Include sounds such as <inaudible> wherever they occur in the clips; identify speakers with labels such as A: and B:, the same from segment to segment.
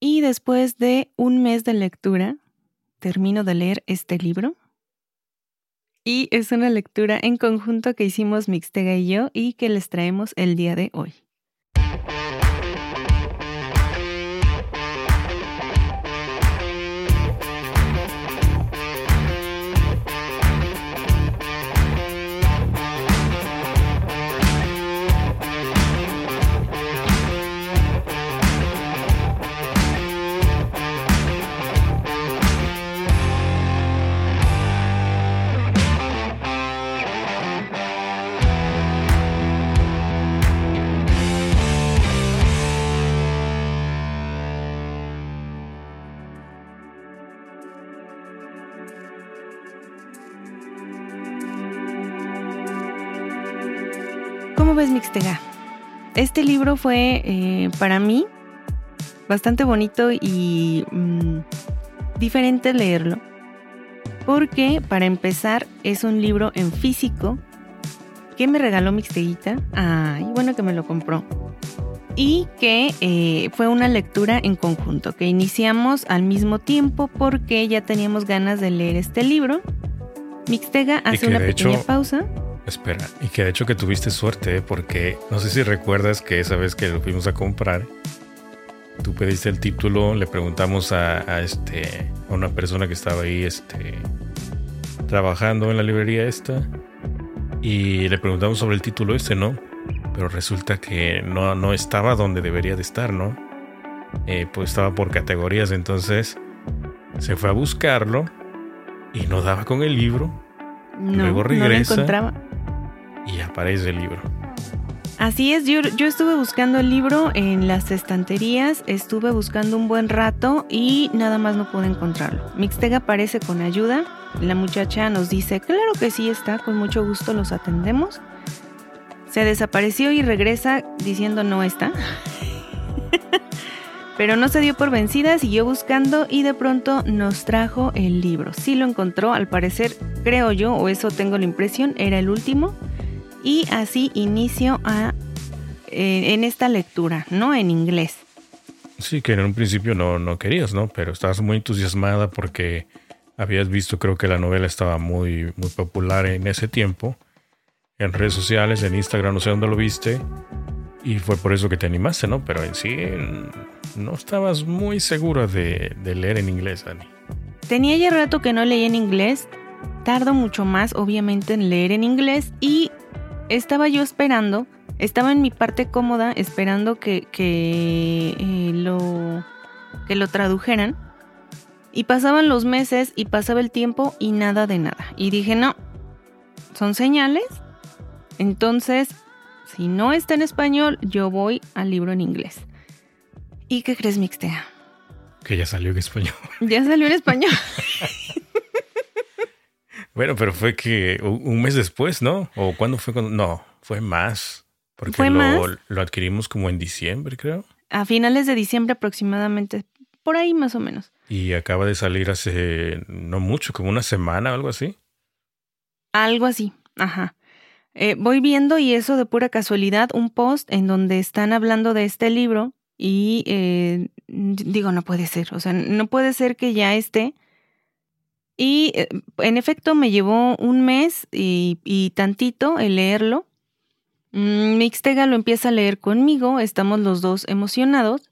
A: Y después de un mes de lectura, termino de leer este libro. Y es una lectura en conjunto que hicimos Mixtega y yo y que les traemos el día de hoy. Ves Mixtega? Este libro fue eh, para mí bastante bonito y mm, diferente leerlo. Porque para empezar es un libro en físico que me regaló Mixteguita. Ay, bueno que me lo compró. Y que eh, fue una lectura en conjunto, que iniciamos al mismo tiempo porque ya teníamos ganas de leer este libro. Mixtega hace una pequeña pausa.
B: Espera, y que de hecho que tuviste suerte, ¿eh? porque no sé si recuerdas que esa vez que lo fuimos a comprar, tú pediste el título, le preguntamos a, este, a una persona que estaba ahí este, trabajando en la librería esta, y le preguntamos sobre el título este, ¿no? Pero resulta que no, no estaba donde debería de estar, ¿no? Eh, pues estaba por categorías, entonces se fue a buscarlo y no daba con el libro. luego regresa. No lo encontraba y aparece el libro.
A: Así es, yo, yo, estuve buscando el libro en las estanterías, estuve buscando un buen rato y nada más no pude encontrarlo. Mixtega aparece con ayuda, la muchacha nos dice, claro que sí está, con mucho gusto los atendemos. Se desapareció y regresa diciendo no está. <laughs> Pero no se dio por vencida, siguió buscando y de pronto nos trajo el libro. Sí lo encontró, al parecer, creo yo, o eso tengo la impresión, era el último y así inicio a, eh, en esta lectura, ¿no? En inglés.
B: Sí, que en un principio no, no querías, ¿no? Pero estabas muy entusiasmada porque habías visto, creo que la novela estaba muy, muy popular en ese tiempo, en redes sociales, en Instagram, no sé dónde lo viste, y fue por eso que te animaste, ¿no? Pero en sí no estabas muy segura de, de leer en inglés, Dani.
A: Tenía ya rato que no leía en inglés, tardo mucho más, obviamente, en leer en inglés y estaba yo esperando, estaba en mi parte cómoda esperando que, que, eh, lo, que lo tradujeran. Y pasaban los meses y pasaba el tiempo y nada de nada. Y dije, no, son señales. Entonces, si no está en español, yo voy al libro en inglés. ¿Y qué crees, Mixtea?
B: Que ya salió en español.
A: Ya salió en español. <laughs>
B: Bueno, pero fue que un mes después, ¿no? ¿O cuándo fue cuando? No, fue más. Porque lo, lo adquirimos como en diciembre, creo.
A: A finales de diciembre aproximadamente. Por ahí más o menos.
B: Y acaba de salir hace no mucho, como una semana o algo así.
A: Algo así, ajá. Eh, voy viendo y eso de pura casualidad, un post en donde están hablando de este libro y eh, digo, no puede ser, o sea, no puede ser que ya esté y eh, en efecto me llevó un mes y, tantito el leerlo. Mm, Mixtega lo empieza a leer conmigo, estamos los dos emocionados.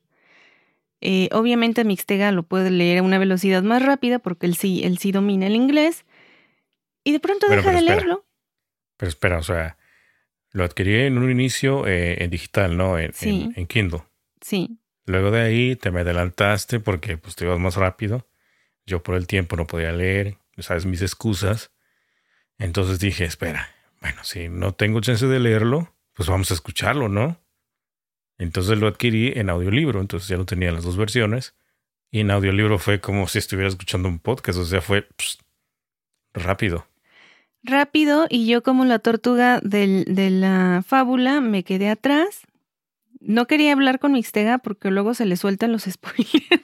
A: Eh, obviamente Mixtega lo puede leer a una velocidad más rápida porque él sí, él sí domina el inglés. Y de pronto deja de leerlo.
B: Pero espera, o sea, lo adquirí en un inicio eh, en digital, ¿no? En, sí. en, Kindle.
A: Sí.
B: Luego de ahí te me adelantaste porque pues te ibas más rápido. Yo por el tiempo no podía leer, sabes, mis excusas. Entonces dije, espera, bueno, si no tengo chance de leerlo, pues vamos a escucharlo, ¿no? Entonces lo adquirí en audiolibro, entonces ya lo tenía las dos versiones. Y en audiolibro fue como si estuviera escuchando un podcast, o sea, fue rápido.
A: Rápido, y yo como la tortuga del, de la fábula me quedé atrás. No quería hablar con Mixtega porque luego se le sueltan los <laughs> spoilers.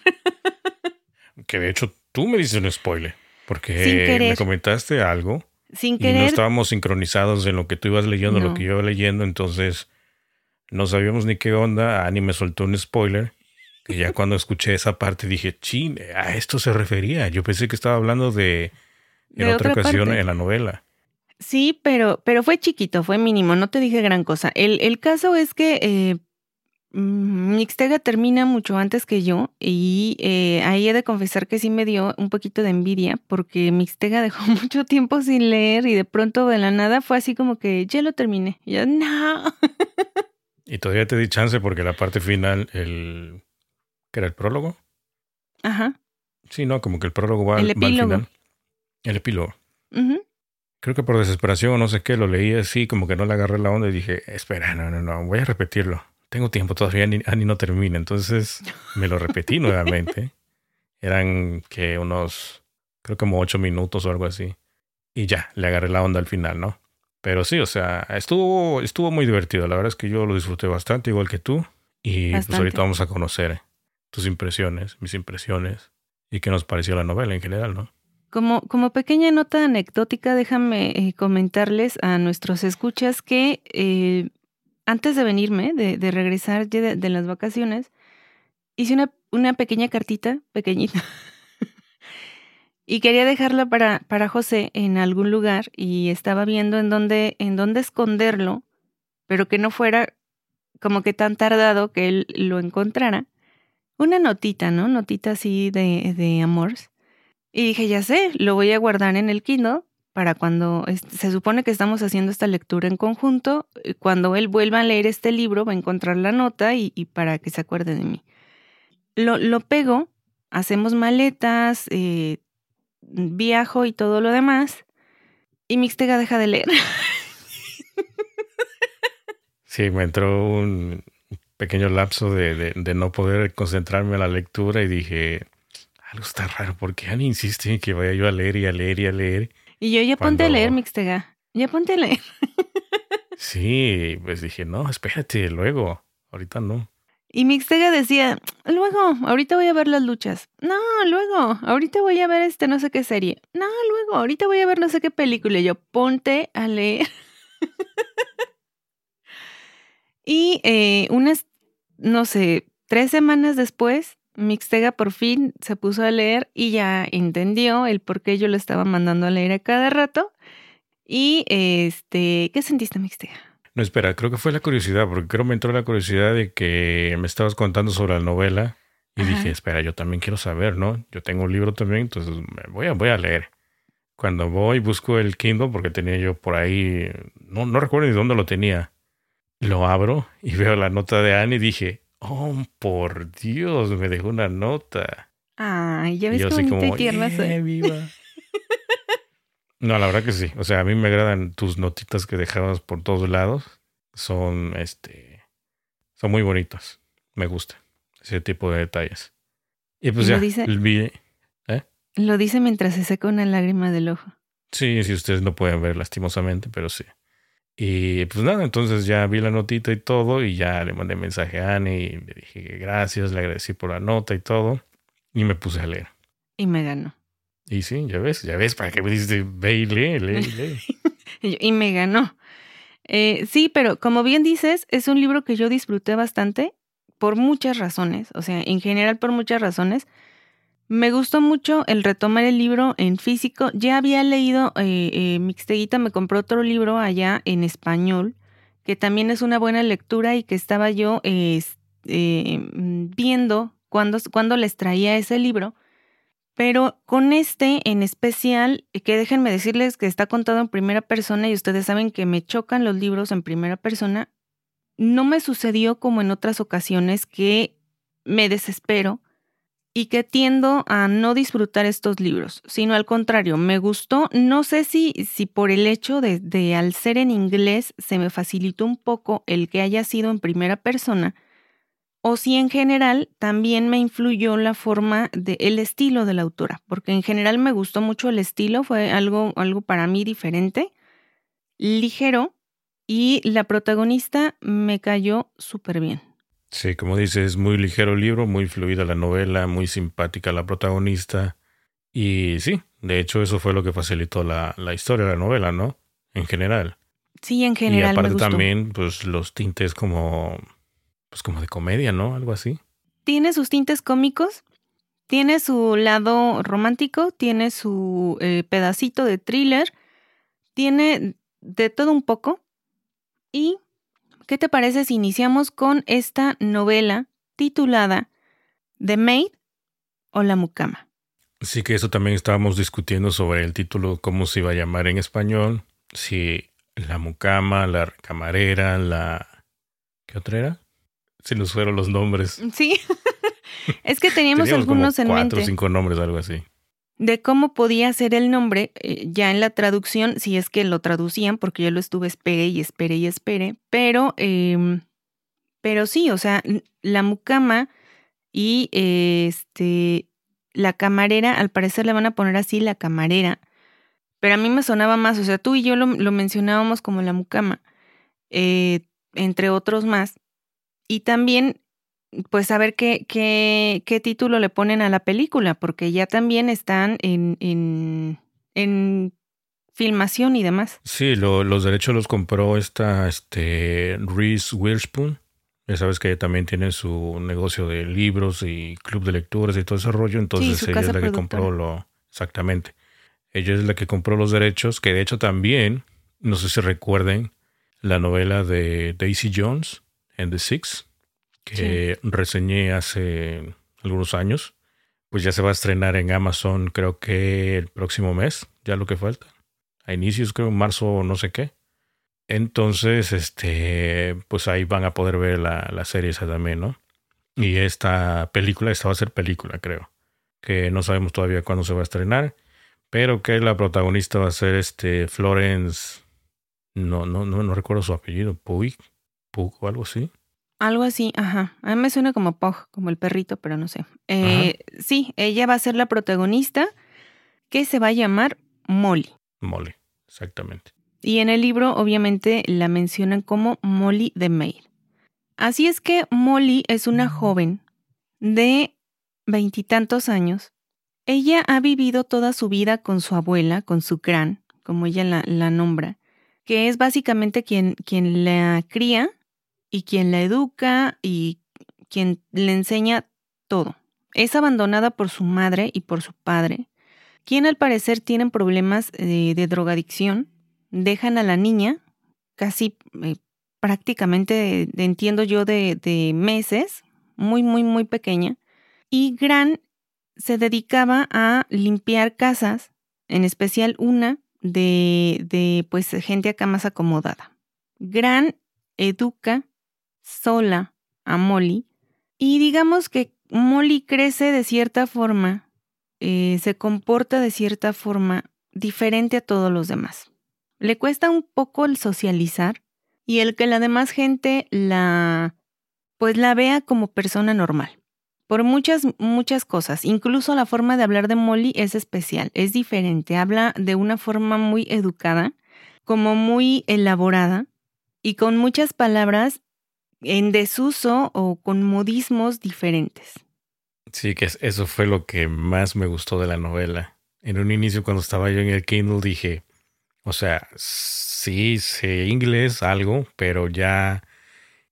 B: que de hecho tú me dices un spoiler, porque me comentaste algo.
A: Sin querer.
B: Y no estábamos sincronizados en lo que tú ibas leyendo, lo que yo iba leyendo, entonces no sabíamos ni qué onda. Ani me soltó un spoiler Que ya cuando escuché esa parte dije, chin, a esto se refería. Yo pensé que estaba hablando de, en otra, ocasión en la novela.
A: Sí, pero, pero fue chiquito, fue mínimo, no te dije gran cosa. El, el caso es que eh, Mixtega termina mucho antes que yo y eh, ahí he de confesar que sí me dio un poquito de envidia porque Mixtega <laughs> dejó mucho tiempo sin leer y de pronto de la nada fue así como que ya lo terminé. Y yo, no. <laughs>
B: y todavía te di chance porque la parte final, el que era el prólogo.
A: Ajá.
B: Sí, no, como que el prólogo va, al final. El epílogo. Creo que por desesperación o no sé qué, lo leí así, como que no le agarré la onda y dije, espera, no, no, no, voy a repetirlo. Tengo tiempo todavía, ni, ah, ni no termina. Entonces me lo repetí nuevamente. Eran que unos, creo como ocho minutos o algo así. Y ya, le agarré la onda al final, ¿no? Pero sí, o sea, estuvo, estuvo muy divertido. La verdad es que yo lo disfruté bastante, igual que tú. Y pues ahorita vamos a conocer tus impresiones, mis impresiones y qué nos pareció la novela en general, ¿no?
A: Como, como pequeña nota anecdótica, déjame eh, comentarles a nuestros escuchas que eh, antes de venirme, de, regresar de, de, las vacaciones, hice una, una pequeña cartita, pequeñita, <laughs> y quería dejarla para, para José en algún lugar y estaba viendo en dónde, en dónde esconderlo, pero que no fuera como que tan tardado que él lo encontrara una notita, ¿no? Notita así de, de amores. Y dije, ya sé, lo voy a guardar en el Kindle para cuando se supone que estamos haciendo esta lectura en conjunto, eh, cuando él vuelva a leer este libro va a encontrar la nota y, para que se acuerde de mí. Lo, lo pego, hacemos maletas, eh, viajo y todo lo demás, y Mixtega deja de leer. <laughs>
B: Sí, me entró un, pequeño lapso de, de, no poder concentrarme en la lectura y dije, algo está raro, porque Annie insiste en que vaya yo a leer y a leer y a leer.
A: Y yo ya ponte a leer, Mixtega. Ya ponte a leer. <laughs>
B: sí, pues dije, no, espérate, luego. Ahorita no.
A: Y Mixtega decía, luego, ahorita voy a ver las luchas. No, luego, ahorita voy a ver este no sé qué serie. No, luego, ahorita voy a ver no sé qué película. Y yo, ponte a leer. <laughs> y eh, unas no sé, tres semanas después, Mixtega por fin se puso a leer y ya entendió el por qué yo lo estaba mandando a leer a cada rato. Y este, ¿qué sentiste, Mixtega?
B: No, espera, creo que fue la curiosidad, porque creo que me entró la curiosidad de que me estabas contando sobre la novela y dije, espera, yo también quiero saber, ¿no? Yo tengo un libro también, entonces voy a, voy a leer. Cuando voy, busco el Kindle, porque tenía yo por ahí, no, no recuerdo ni dónde lo tenía. Lo abro y veo la nota de Anne y dije, oh, por Dios, me dejó una nota.
A: Ay, ya ves bonita y tierna
B: viva. <laughs> no, la verdad que sí. O sea, a mí me agradan tus notitas que dejabas por todos lados. Son, este, son muy bonitas. Me gusta ese tipo de detalles. Y pues ya, dice,
A: ¿eh? Lo dice mientras se seca una lágrima del ojo.
B: Sí, sí, ustedes no pueden ver lastimosamente, pero sí. Y pues nada, entonces ya vi la notita y todo y ya le mandé mensaje a Annie y le dije gracias, le agradecí por la nota y todo y me puse a leer.
A: Y me ganó.
B: Y sí, ya ves, ya ves, para qué me dices, ve y lee, lee, lee. <laughs>
A: y me ganó. Eh, sí, pero como bien dices, es un libro que yo disfruté bastante por muchas razones, o sea, en general por muchas razones. Me gustó mucho el retomar el libro en físico. Ya había leído, eh, eh, Mixteguita me compró otro libro allá en español, que también es una buena lectura y que estaba yo eh, viendo cuando, cuando les traía ese libro. Pero con este en especial, que déjenme decirles que está contado en primera persona y ustedes saben que me chocan los libros en primera persona, no me sucedió como en otras ocasiones que me desespero y que tiendo a no disfrutar estos libros, sino al contrario, me gustó, no sé si, si por el hecho de, al ser en inglés se me facilitó un poco el que haya sido en primera persona, o si en general también me influyó la forma de el estilo de la autora, porque en general me gustó mucho el estilo, fue algo, algo para mí diferente, ligero, y la protagonista me cayó súper bien.
B: Sí, como dices, muy ligero el libro, muy fluida la novela, muy simpática la protagonista. Y sí, de hecho eso fue lo que facilitó la, la historia de la novela, ¿no? En general.
A: Sí, en general.
B: Y aparte también, pues los tintes como, pues como de comedia, ¿no? Algo así.
A: tiene sus tintes cómicos, tiene su lado romántico, tiene su eh, pedacito de thriller, tiene de todo un poco. ¿Y qué te parece si iniciamos con esta novela titulada The Maid o La Mucama?
B: Sí, que eso también estábamos discutiendo sobre el título, cómo se iba a llamar en español, si la mucama, la camarera, la... ¿Qué otra era? Si nos fueron los nombres.
A: Sí. <laughs> es que teníamos, algunos en mente.
B: Cuatro o cinco nombres, algo así.
A: De cómo podía ser el nombre, eh, ya en la traducción, si es que lo traducían, porque yo lo estuve espere y espere y espere, pero, em, pero sí, o sea, la mucama y este, la camarera, al parecer le van a poner así la camarera, pero a mí me sonaba más, o sea, tú y yo lo, mencionábamos como la mucama, eh, entre otros más, y también pues saber qué, qué, qué título le ponen a la película, porque ya también están en, en, en filmación y demás.
B: Sí, los derechos los compró esta este, Reese Witherspoon. Ya sabes que ella también tiene su negocio de libros y club de lecturas y todo ese rollo. Entonces ella es la que compró lo. Exactamente. Ella es la que compró los derechos, que de hecho también, no sé si recuerden, la novela de Daisy Jones and the Six que reseñé hace algunos años. Pues ya se va a estrenar en Amazon creo que el próximo mes, ya lo que falta. A inicios creo marzo no sé qué. Entonces, este, pues ahí van a poder ver la, la serie esa también, ¿no? Y esta película, esta va a ser película, creo. Que no sabemos todavía cuándo se va a estrenar. Pero que la protagonista va a ser este Florence. No, no, no, no recuerdo su apellido. Puig. Pug o algo así.
A: Algo así, ajá. A mí me suena como Pog, como el perrito, pero no sé. Eh, sí, ella va a ser la protagonista que se va a llamar Molly.
B: Molly, exactamente.
A: Y en el libro, obviamente, la mencionan como Molly the Maid. Así es que Molly es una joven de veintitantos años. Ella ha vivido toda su vida con su abuela, con su gran, como ella la, la nombra, que es básicamente quien, quien la cría y quien la educa y quien le enseña todo. Es abandonada por su madre y por su padre, quien al parecer tienen problemas eh, de, drogadicción. Dejan a la niña, casi eh, prácticamente, entiendo yo, de, de meses, muy, muy, muy pequeña. Y Gran se dedicaba a limpiar casas, en especial una de, de pues gente acá más acomodada. Gran educa sola a Molly y digamos que Molly crece de cierta forma, eh, se comporta de cierta forma diferente a todos los demás. Le cuesta un poco el socializar y el que la demás gente la pues la vea como persona normal. Por muchas, muchas cosas. Incluso la forma de hablar de Molly es especial, es diferente. Habla de una forma muy educada, como muy elaborada y con muchas palabras en desuso o con modismos diferentes.
B: Sí, que eso fue lo que más me gustó de la novela. En un inicio cuando estaba yo en el Kindle dije, o sea, sí sé inglés algo, pero ya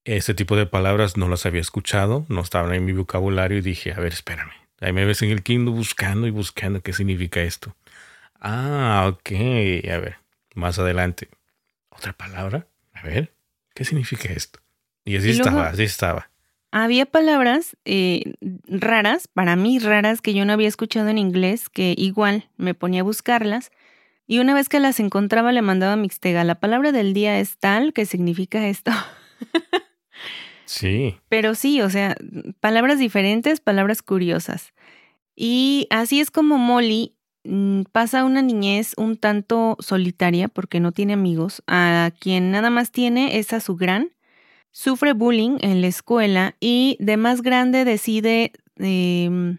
B: ese tipo de palabras no las había escuchado, no estaban en mi vocabulario y dije, a ver, espérame. Ahí me ves en el Kindle buscando y buscando qué significa esto. Ah, ok. A ver, más adelante. ¿Otra palabra? A ver, ¿qué significa esto? Y así estaba, así estaba.
A: Había palabras eh, raras, para mí raras, que yo no había escuchado en inglés, que igual me ponía a buscarlas. Y una vez que las encontraba, le mandaba a Mixtega. La palabra del día es tal que significa esto. <laughs>
B: sí.
A: Pero sí, o sea, palabras diferentes, palabras curiosas. Y así es como Molly mm, pasa una niñez un tanto solitaria porque no tiene amigos, a quien nada más tiene es a su gran Sufre bullying en la escuela y de más grande decide em,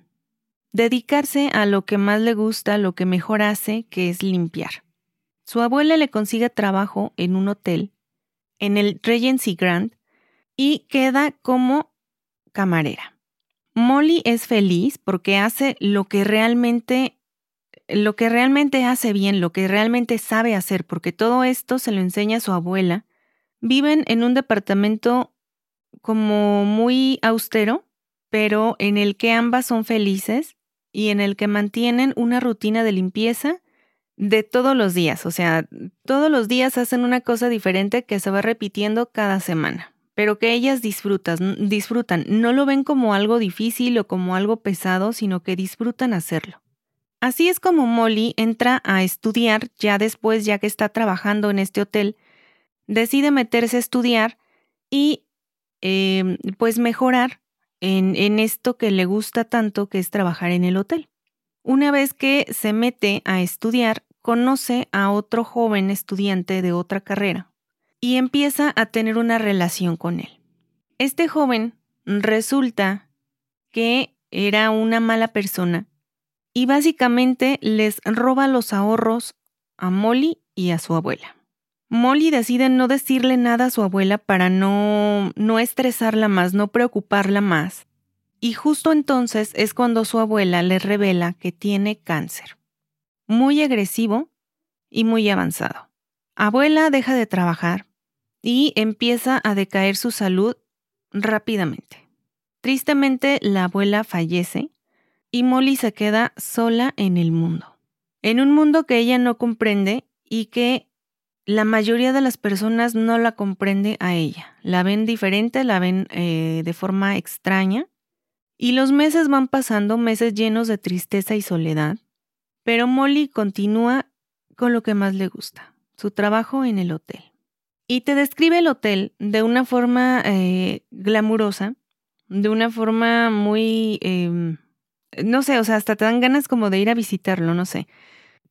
A: dedicarse a lo que más le gusta, lo que mejor hace, que es limpiar. Su abuela le consigue trabajo en un hotel, en el Regency Grand, y queda como camarera. Molly es feliz porque hace lo que realmente lo que realmente hace bien, lo que realmente sabe hacer, porque todo esto se lo enseña a su abuela Viven en un departamento como muy austero pero en el que ambas son felices y en el que mantienen una rutina de limpieza de todos los días. O sea, todos los días hacen una cosa diferente que se va repitiendo cada semana, pero que ellas disfrutan, disfrutan. No lo ven como algo difícil o como algo pesado, sino que disfrutan hacerlo. Así es como Molly entra a estudiar ya después, ya que está trabajando en este hotel, decide meterse a estudiar y em, pues mejorar en, en esto que le gusta tanto, que es trabajar en el hotel. Una vez que se mete a estudiar, conoce a otro joven estudiante de otra carrera y empieza a tener una relación con él. Este joven resulta que era una mala persona y básicamente les roba los ahorros a Molly y a su abuela. Molly decide no decirle nada a su abuela para no, no estresarla más, no preocuparla más. Y justo entonces es cuando su abuela le revela que tiene cáncer. Muy agresivo y muy avanzado. Abuela deja de trabajar y empieza a decaer su salud rápidamente. Tristemente, la abuela fallece y Molly se queda sola en el mundo. En un mundo que ella no comprende y que la mayoría de las personas no la comprende a ella. La ven diferente, la ven eh, de forma extraña. Y los meses van pasando, meses llenos de tristeza y soledad. Pero Molly continúa con lo que más le gusta, su trabajo en el hotel. Y te describe el hotel de una forma eh, glamurosa, de una forma muy em, no sé, o sea, hasta te dan ganas como de ir a visitarlo, no sé.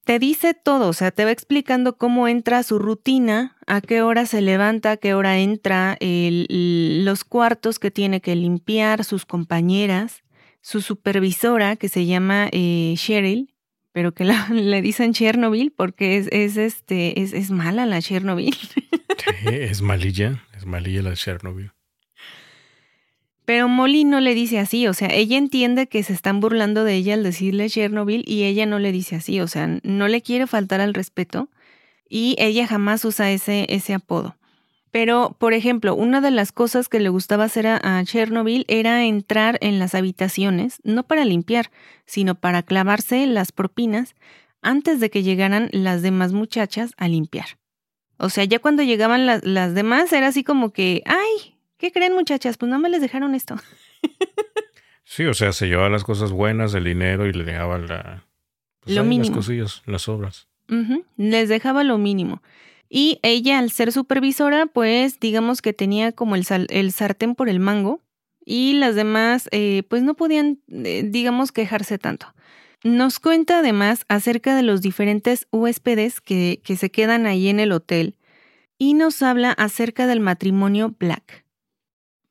A: Te dice todo, o sea, te va explicando cómo entra su rutina, a qué hora se levanta, a qué hora entra, los cuartos que tiene que limpiar, sus compañeras, su supervisora que se llama eh, Cheryl, pero que <laughs> le dicen Chernobyl porque es, es este, es, es, mala la Chernobyl. <laughs>
B: Es malilla, es malilla la Chernobyl.
A: Pero Molly no le dice así, o sea, ella entiende que se están burlando de ella al decirle Chernobyl y ella no le dice así, o sea, no le quiere faltar al respeto y ella jamás usa ese, ese apodo. Pero, por ejemplo, una de las cosas que le gustaba hacer a, Chernobyl era entrar en las habitaciones, no para limpiar, sino para clavarse las propinas antes de que llegaran las demás muchachas a limpiar. O sea, ya cuando llegaban las demás era así como que, ay, ¿Qué creen muchachas? Pues no me les dejaron esto.
B: sí, o sea, se llevaba las cosas buenas, el dinero y le dejaba la,
A: pues lo mínimo.
B: las cosillas, las obras.
A: Les dejaba lo mínimo. Y ella, al ser supervisora, pues digamos que tenía como el, el sartén por el mango y las demás, eh, pues no podían, eh, digamos, quejarse tanto. Nos cuenta además acerca de los diferentes huéspedes que, que se quedan ahí en el hotel y nos habla acerca del matrimonio Black.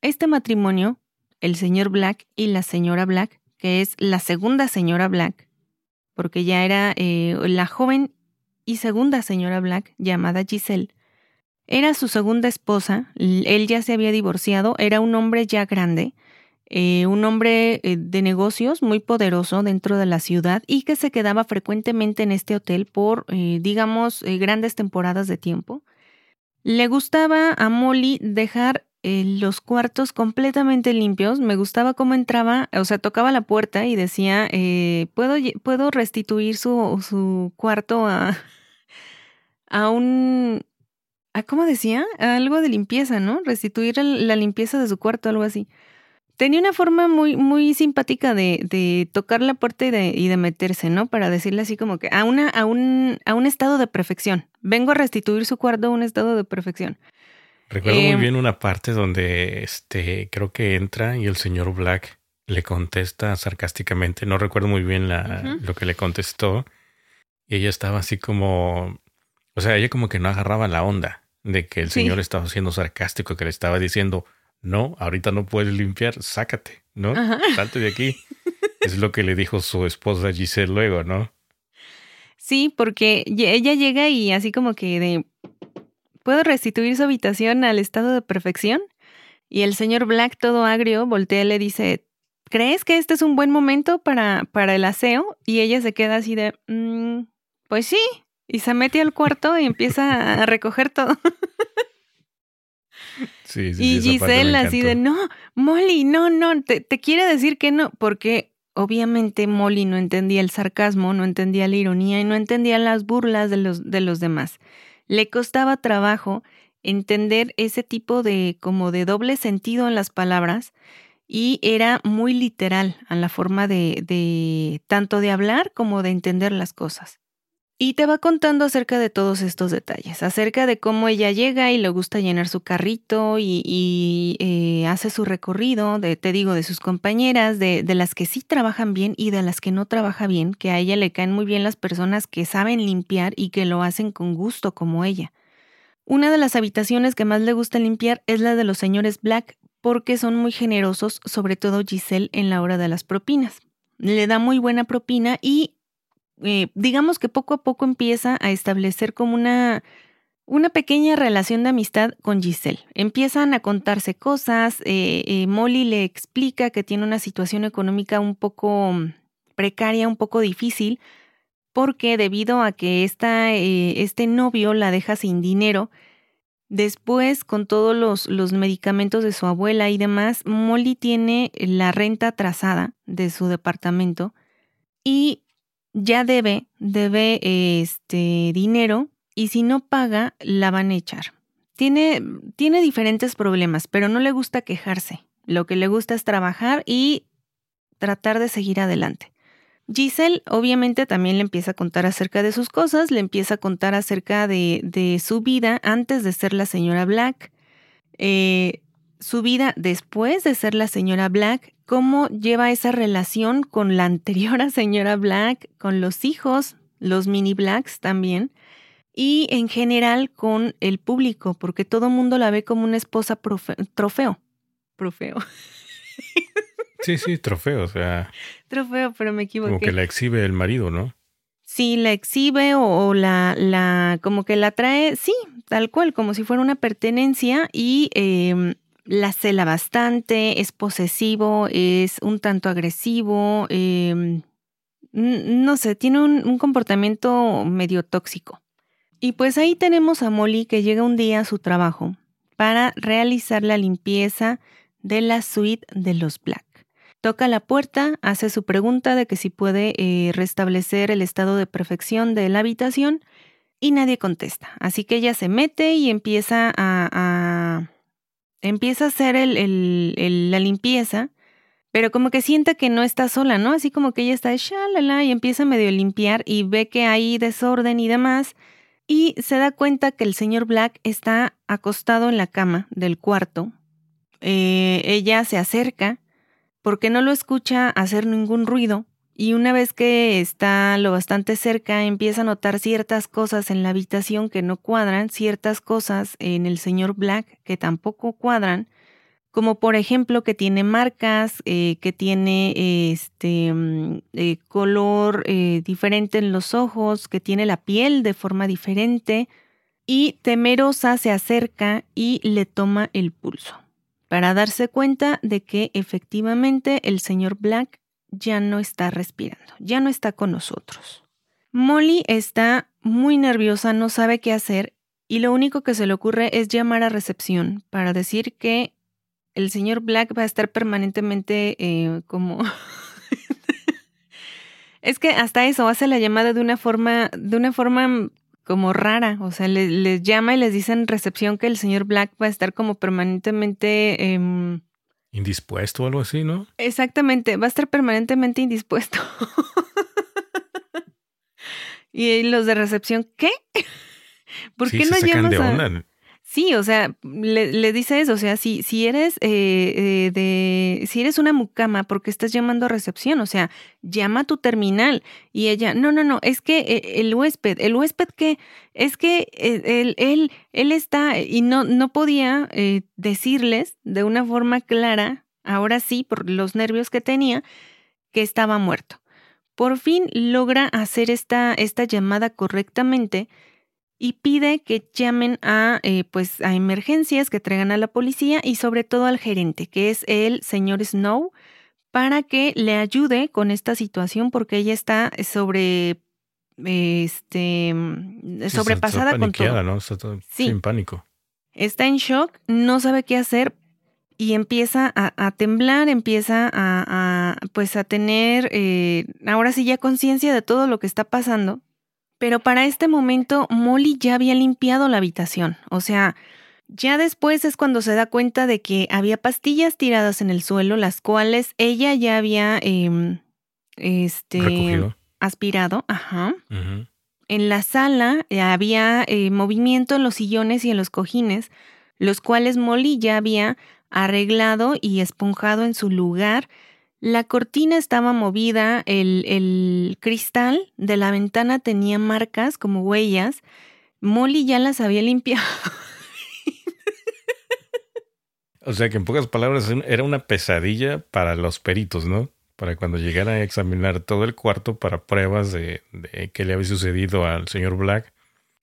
A: Este matrimonio, el señor Black y la señora Black, que es la segunda señora Black, porque ya era eh, la joven y segunda señora Black llamada Giselle, era su segunda esposa, él ya se había divorciado, era un hombre ya grande, eh, un hombre eh, de negocios muy poderoso dentro de la ciudad y que se quedaba frecuentemente en este hotel por, digamos, grandes temporadas de tiempo. Le gustaba a Molly dejar eh, los cuartos completamente limpios. Me gustaba cómo entraba, o sea, tocaba la puerta y decía, eh, ¿puedo, ¿puedo restituir su, su cuarto a, a un... A, ¿Cómo decía? algo de limpieza, ¿no? Restituir la limpieza de su cuarto, algo así. Tenía una forma muy, muy simpática de, de tocar la puerta y de, y de, meterse, ¿no? Para decirle así como que a, una, a, un, a un estado de perfección. Vengo a restituir su cuarto a un estado de perfección.
B: Recuerdo muy em, bien una parte donde este creo que entra y el señor Black le contesta sarcásticamente. No recuerdo muy bien la, lo que le contestó. Y ella estaba así como. O sea, ella como que no agarraba la onda de que el señor estaba siendo sarcástico, que le estaba diciendo, no, ahorita no puedes limpiar, sácate, ¿no? Salte de aquí. <laughs> es lo que le dijo su esposa Giselle luego, ¿no?
A: Sí, porque ella llega y así como que de, ¿Puedo restituir su habitación al estado de perfección? Y el señor Black, todo agrio, voltea y le dice, ¿crees que este es un buen momento para, para el aseo? Y ella se queda así de, mm, pues sí. Y se mete al cuarto y empieza a recoger todo. <laughs>
B: Sí, sí,
A: y
B: sí,
A: Giselle así de, no, Molly, no, no, te, te quiere decir que no, porque obviamente Molly no entendía el sarcasmo, no entendía la ironía y no entendía las burlas de los, de los demás. Le costaba trabajo entender ese tipo de como de doble sentido en las palabras y era muy literal a la forma de, de tanto de hablar como de entender las cosas. Y te va contando acerca de todos estos detalles, acerca de cómo ella llega y le gusta llenar su carrito y, eh, hace su recorrido, de, te digo, de sus compañeras, de, de las que sí trabajan bien y de las que no trabaja bien, que a ella le caen muy bien las personas que saben limpiar y que lo hacen con gusto como ella. Una de las habitaciones que más le gusta limpiar es la de los señores Black porque son muy generosos, sobre todo Giselle en la hora de las propinas. Le da muy buena propina y eh, digamos que poco a poco empieza a establecer como una, una pequeña relación de amistad con Giselle. Empiezan a contarse cosas, eh, eh, Molly le explica que tiene una situación económica un poco precaria, un poco difícil, porque debido a que esta, este novio la deja sin dinero, después con todos los, los medicamentos de su abuela y demás, Molly tiene la renta atrasada de su departamento y ya debe, debe este dinero y si no paga, la van a echar. Tiene, tiene diferentes problemas, pero no le gusta quejarse. Lo que le gusta es trabajar y tratar de seguir adelante. Giselle obviamente también le empieza a contar acerca de sus cosas, le empieza a contar acerca de, de su vida antes de ser la señora Black, eh, su vida después de ser la señora Black, cómo lleva esa relación con la anterior <laughs> señora Black, con los hijos, los mini Blacks también, y en general con el público, porque todo el mundo la ve como una esposa trofeo. Trofeo. <laughs>
B: Sí, sí, trofeo, o sea.
A: Trofeo, pero me equivoqué.
B: Como que la exhibe el marido, ¿no?
A: Sí, la exhibe o, o, la, la, como que la trae, sí, tal cual, como si fuera una pertenencia y eh, la cela bastante, es posesivo, es un tanto agresivo, eh, no sé, tiene un, comportamiento medio tóxico. Y pues ahí tenemos a Molly que llega un día a su trabajo para realizar la limpieza de la suite de los Black. Toca la puerta, hace su pregunta de que si puede eh, restablecer el estado de perfección de la habitación y nadie contesta. Así que ella se mete y empieza a empieza a hacer el, la limpieza, pero como que siente que no está sola, ¿no? Así como que ella está shalala y empieza medio a limpiar y ve que hay desorden y demás. Y se da cuenta que el señor Black está acostado en la cama del cuarto. Eh, ella se acerca porque no lo escucha hacer ningún ruido y una vez que está lo bastante cerca empieza a notar ciertas cosas en la habitación que no cuadran, ciertas cosas en el señor Black que tampoco cuadran, como por ejemplo que tiene marcas, eh, que tiene este eh, color eh, diferente en los ojos, que tiene la piel de forma diferente y temerosa se acerca y le toma el pulso para darse cuenta de que efectivamente el señor Black ya no está respirando, ya no está con nosotros. Molly está muy nerviosa, no sabe qué hacer y lo único que se le ocurre es llamar a recepción para decir que el señor Black va a estar permanentemente eh, como... <laughs> es que hasta eso hace la llamada de una forma, de una forma como rara, o sea, les, llama y les dice en recepción que el señor Black va a estar como permanentemente... Eh,
B: indispuesto o algo así, ¿no?
A: Exactamente, va a estar permanentemente indispuesto. <laughs> y los de recepción, ¿qué?
B: ¿Por sí, qué no se sacan llamas de onda.
A: Sí, o sea, le, dice eso, o sea, si, si eres eh, eh, de, si eres una mucama, porque estás llamando a recepción? O sea, llama a tu terminal. Y ella, no, no, no, es que eh, el huésped, el huésped que, es que él, él, él está, y no, no podía eh, decirles de una forma clara, ahora sí, por los nervios que tenía, que estaba muerto. Por fin logra hacer esta, esta llamada correctamente y pide que llamen a, eh, pues, a emergencias, que traigan a la policía y sobre todo al gerente, que es el señor Snow, para que le ayude con esta situación porque ella está sobre este
B: sí,
A: sobrepasada
B: está,
A: con todo.
B: ¿no? Está todo
A: sí.
B: sin pánico.
A: Está en shock, no sabe qué hacer y empieza a, temblar, empieza a, pues a tener eh, ahora sí ya conciencia de todo lo que está pasando. Pero para este momento Molly ya había limpiado la habitación, o sea, ya después es cuando se da cuenta de que había pastillas tiradas en el suelo, las cuales ella ya había em, este, aspirado. Ajá. En la sala eh, había eh, movimiento en los sillones y en los cojines, los cuales Molly ya había arreglado y esponjado en su lugar. La cortina estaba movida, el, el cristal de la ventana tenía marcas como huellas. Molly ya las había limpiado. <laughs>
B: O sea que en pocas palabras era una pesadilla para los peritos, ¿no? Para cuando llegaran a examinar todo el cuarto para pruebas de, de qué le había sucedido al señor Black,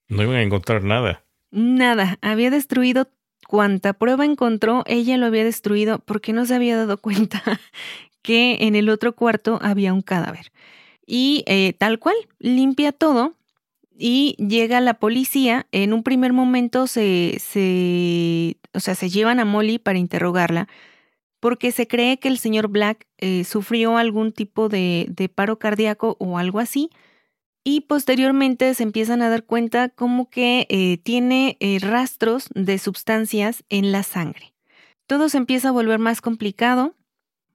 B: no iban a encontrar nada.
A: Nada, había destruido cuanta prueba encontró, ella lo había destruido porque no se había dado cuenta que en el otro cuarto había un cadáver. Y eh, tal cual, limpia todo y llega la policía. En un primer momento se, se, o sea, se llevan a Molly para interrogarla porque se cree que el señor Black eh, sufrió algún tipo de, paro cardíaco o algo así. Y posteriormente se empiezan a dar cuenta como que eh, tiene rastros de sustancias en la sangre. Todo se empieza a volver más complicado.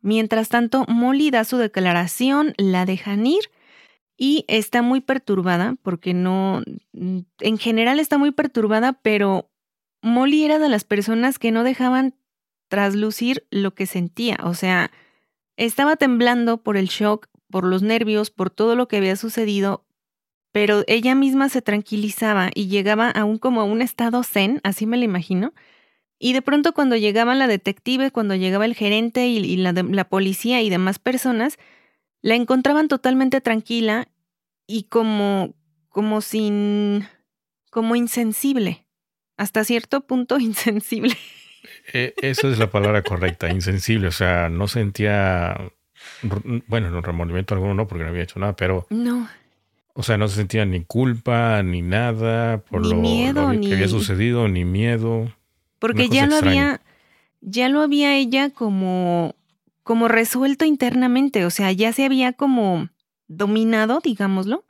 A: Mientras tanto, Molly da su declaración, la dejan ir y está muy perturbada porque no, mm, en general está muy perturbada, pero Molly era de las personas que no dejaban traslucir lo que sentía, o sea, estaba temblando por el shock, por los nervios, por todo lo que había sucedido, pero ella misma se tranquilizaba y llegaba aún como a un estado zen, así me lo imagino. Y de pronto cuando llegaba la detective, cuando llegaba el gerente y, la, la policía y demás personas, la encontraban totalmente tranquila y como, como sin, como insensible, hasta cierto punto <laughs> insensible.
B: E, esa es la palabra correcta, insensible, o sea, no sentía, bueno, no remordimiento alguno, no, porque no había hecho nada, pero...
A: No.
B: O sea, no se sentía ni culpa, ni nada por lo, que había sucedido, ni miedo.
A: Porque ya lo había, ya lo había ella como como resuelto internamente, o sea, ya se había como dominado, digámoslo,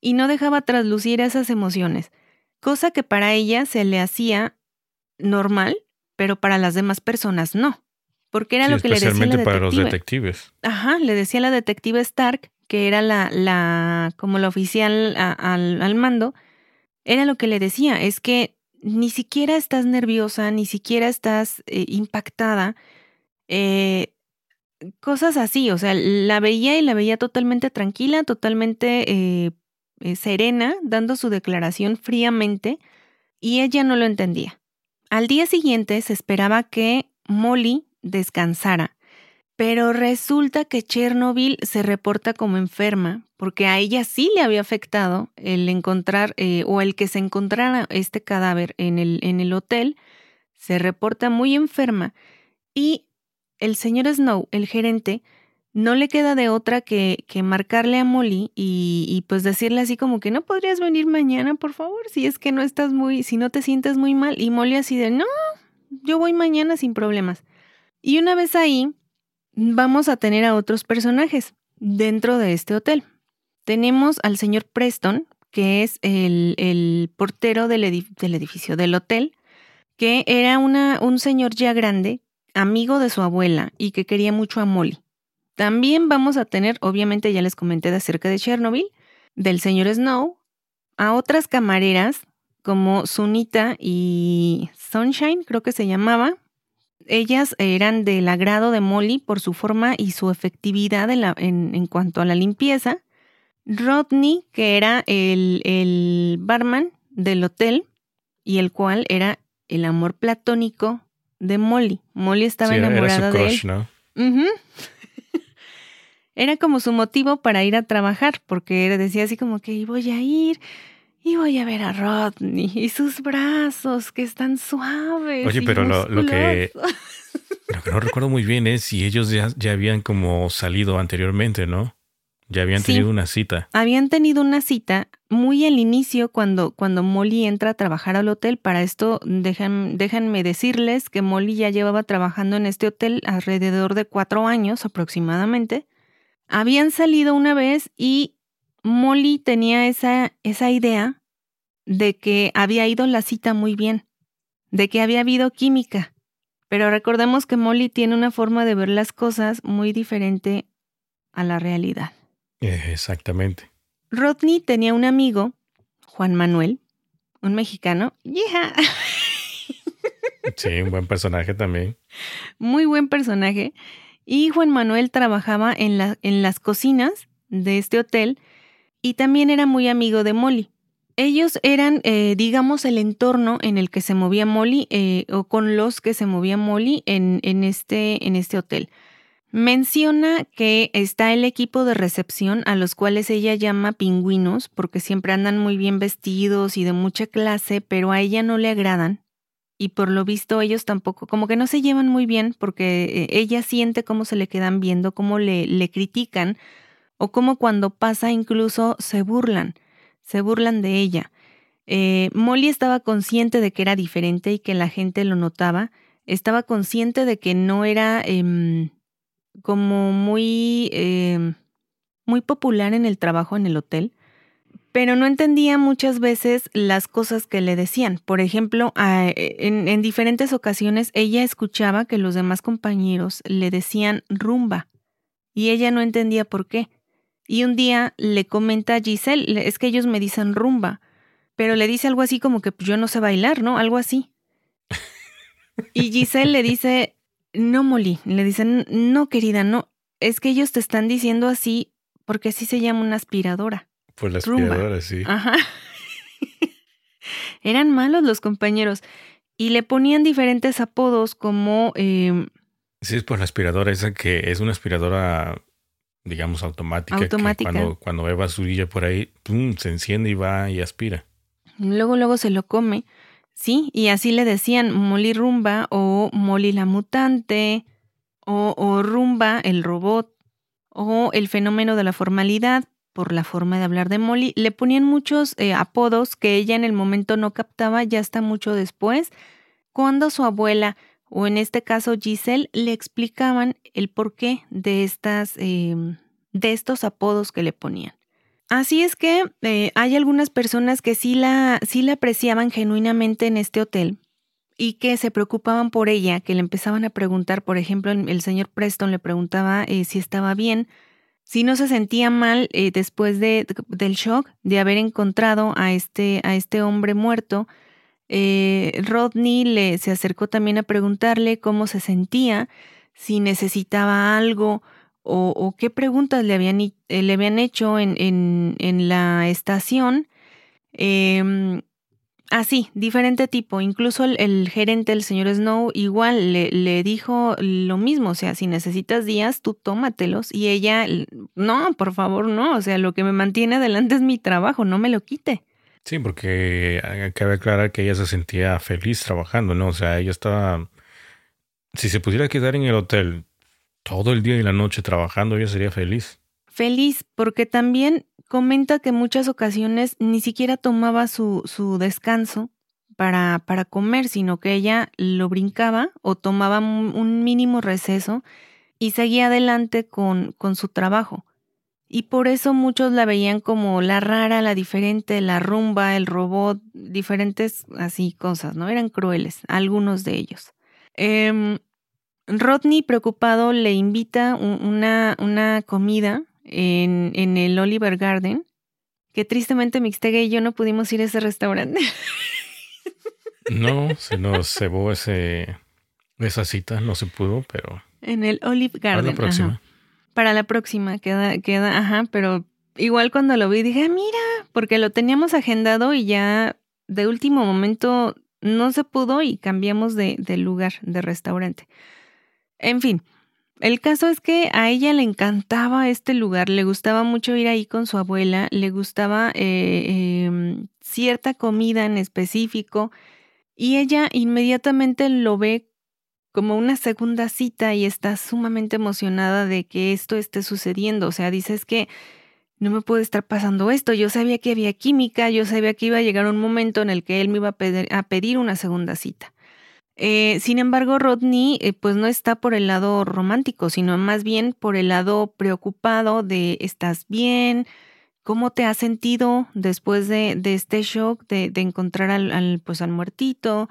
A: y no dejaba traslucir esas emociones, cosa que para ella se le hacía normal, pero para las demás personas no, porque era lo que le decía detective.
B: para los detectives.
A: Ajá, le decía la detective Stark, que era la, la como la oficial al, al mando, era lo que le decía, es que ni siquiera estás nerviosa, ni siquiera estás eh, impactada, eh, cosas así, o sea, la veía y la veía totalmente tranquila, totalmente eh, serena, dando su declaración fríamente, y ella no lo entendía. Al día siguiente se esperaba que Molly descansara, pero resulta que Chernobyl se reporta como enferma, porque a ella sí le había afectado el encontrar eh, o el que se encontrara este cadáver en el, en el hotel, se reporta muy enferma y el señor Snow, el gerente, no le queda de otra que, que marcarle a Molly y, y, pues decirle así como que no podrías venir mañana, por favor, si es que no estás muy, si no te sientes muy mal. Y Molly así de, no, yo voy mañana sin problemas. Y una vez ahí, vamos a tener a otros personajes dentro de este hotel. Tenemos al señor Preston, que es el, el portero del, edificio del hotel, que era un señor ya grande amigo de su abuela y que quería mucho a Molly. También vamos a tener, obviamente ya les comenté de acerca de Chernobyl, del señor Snow, a otras camareras como Sunita y Sunshine, creo que se llamaba. Ellas eran del agrado de Molly por su forma y su efectividad en, en, cuanto a la limpieza. Rodney, que era el, el barman del hotel y el cual era el amor platónico de Molly. Molly estaba enamorada de él. ¿no? <laughs> era como su motivo para ir a trabajar, porque decía así como que voy a ir y voy a ver a Rodney y sus brazos que están suaves.
B: Oye, pero lo, que lo que no recuerdo muy bien es si ellos ya, ya habían como salido anteriormente, ¿no? Ya habían
A: Sí.
B: tenido una cita.
A: Habían tenido una cita muy al inicio cuando, cuando Molly entra a trabajar al hotel. Para esto, dejan, déjenme decirles que Molly ya llevaba trabajando en este hotel alrededor de cuatro años aproximadamente. Habían salido una vez y Molly tenía esa, esa idea de que había ido la cita muy bien, de que había habido química. Pero recordemos que Molly tiene una forma de ver las cosas muy diferente a la realidad.
B: Eh, exactamente.
A: Rodney tenía un amigo, Juan Manuel, un mexicano, yeah, <laughs>
B: Sí, un buen personaje también.
A: muy buen personaje, y Juan Manuel trabajaba en, la- en las cocinas de este hotel y también era muy amigo de Molly. Ellos eran, eh, digamos, el entorno en el que se movía Molly eh, o con los que se movía Molly en, en este, en este hotel. Menciona que está el equipo de recepción a los cuales ella llama pingüinos porque siempre andan muy bien vestidos y de mucha clase, pero a ella no le agradan. Y por lo visto ellos tampoco, como que no se llevan muy bien porque eh, ella siente cómo se le quedan viendo, cómo le, le critican o cómo cuando pasa incluso se burlan, se burlan de ella. Eh, Molly estaba consciente de que era diferente y que la gente lo notaba, estaba consciente de que no era... em, como muy, eh, muy popular en el trabajo en el hotel, pero no entendía muchas veces las cosas que le decían. Por ejemplo, en, en diferentes ocasiones ella escuchaba que los demás compañeros le decían rumba y ella no entendía por qué. Y un día le comenta a Giselle, le- es que ellos me dicen rumba, pero le dice algo así como que "Pues yo no sé bailar, ¿no? Algo así. Y Giselle le dice, no, Molly, le dicen, no, querida, no, es que ellos te están diciendo así porque así se llama una aspiradora.
B: Pues la
A: Rumba.
B: aspiradora, sí.
A: Ajá. <laughs> Eran malos los compañeros y le ponían diferentes apodos como, eh,
B: Sí, es por la aspiradora esa que es una aspiradora, digamos, automática.
A: Automática.
B: Que cuando, cuando ve basurilla por ahí, pum, se enciende y va y aspira.
A: luego, luego se lo come, ¿sí? Y así le decían Molly Rumba o Molly la mutante o, o Rumba el robot o el fenómeno de la formalidad por la forma de hablar de Molly. Le ponían muchos eh, apodos que ella en el momento no captaba ya hasta mucho después, cuando su abuela o en este caso Giselle le explicaban el porqué de estas eh, de estos apodos que le ponían. Así es que eh, hay algunas personas que sí la, sí la apreciaban genuinamente en este hotel y que se preocupaban por ella, que le empezaban a preguntar, por ejemplo, el, el señor Preston le preguntaba eh, si estaba bien, si no se sentía mal eh, después de, del shock de haber encontrado a este, a este hombre muerto. Eh, Rodney le, se acercó también a preguntarle cómo se sentía, si necesitaba algo o, o qué preguntas le habían, eh, le habían hecho en, en, en la estación. Em, así, diferente tipo. Incluso el, el gerente, el señor Snow, igual le, le dijo lo mismo. O sea, si necesitas días, tú tómatelos. Y ella, no, por favor, no. O sea, lo que me mantiene adelante es mi trabajo, no me lo quite.
B: Sí, porque eh, cabe aclarar que ella se sentía feliz trabajando, ¿no? O sea, ella estaba... Si se pudiera quedar en el hotel todo el día y la noche trabajando, ella sería feliz.
A: Feliz, porque también comenta que muchas ocasiones ni siquiera tomaba su, su descanso para, para comer, sino que ella lo brincaba o tomaba un mínimo receso y seguía adelante con, con su trabajo. Y por eso muchos la veían como la rara, la diferente, la rumba, el robot, diferentes así cosas, ¿no? Eran crueles, algunos de ellos. Em, Rodney, preocupado, le invita un- una, una comida en, en el Oliver Garden, que tristemente Mixtega y yo no pudimos ir a ese restaurante. <laughs>
B: No, se nos cebó ese, esa cita, no se pudo, pero
A: en el Olive Garden.
B: la próxima.
A: ajá. Para la próxima, queda, queda, ajá, pero igual cuando lo vi dije, "Ah, mira, porque lo teníamos agendado y ya de último momento no se pudo y cambiamos de, lugar, de restaurante. En fin, el caso es que a ella le encantaba este lugar, le gustaba mucho ir ahí con su abuela, le gustaba eh, em, cierta comida en específico y ella inmediatamente lo ve como una segunda cita y está sumamente emocionada de que esto esté sucediendo. O sea, dice es que no me puede estar pasando esto. Yo sabía que había química, yo sabía que iba a llegar un momento en el que él me iba a pedir, una segunda cita. Eh, sin embargo, Rodney eh, pues no está por el lado romántico, sino más bien por el lado preocupado de ¿estás bien? ¿Cómo te has sentido después de, este shock de, encontrar al, pues, al muertito?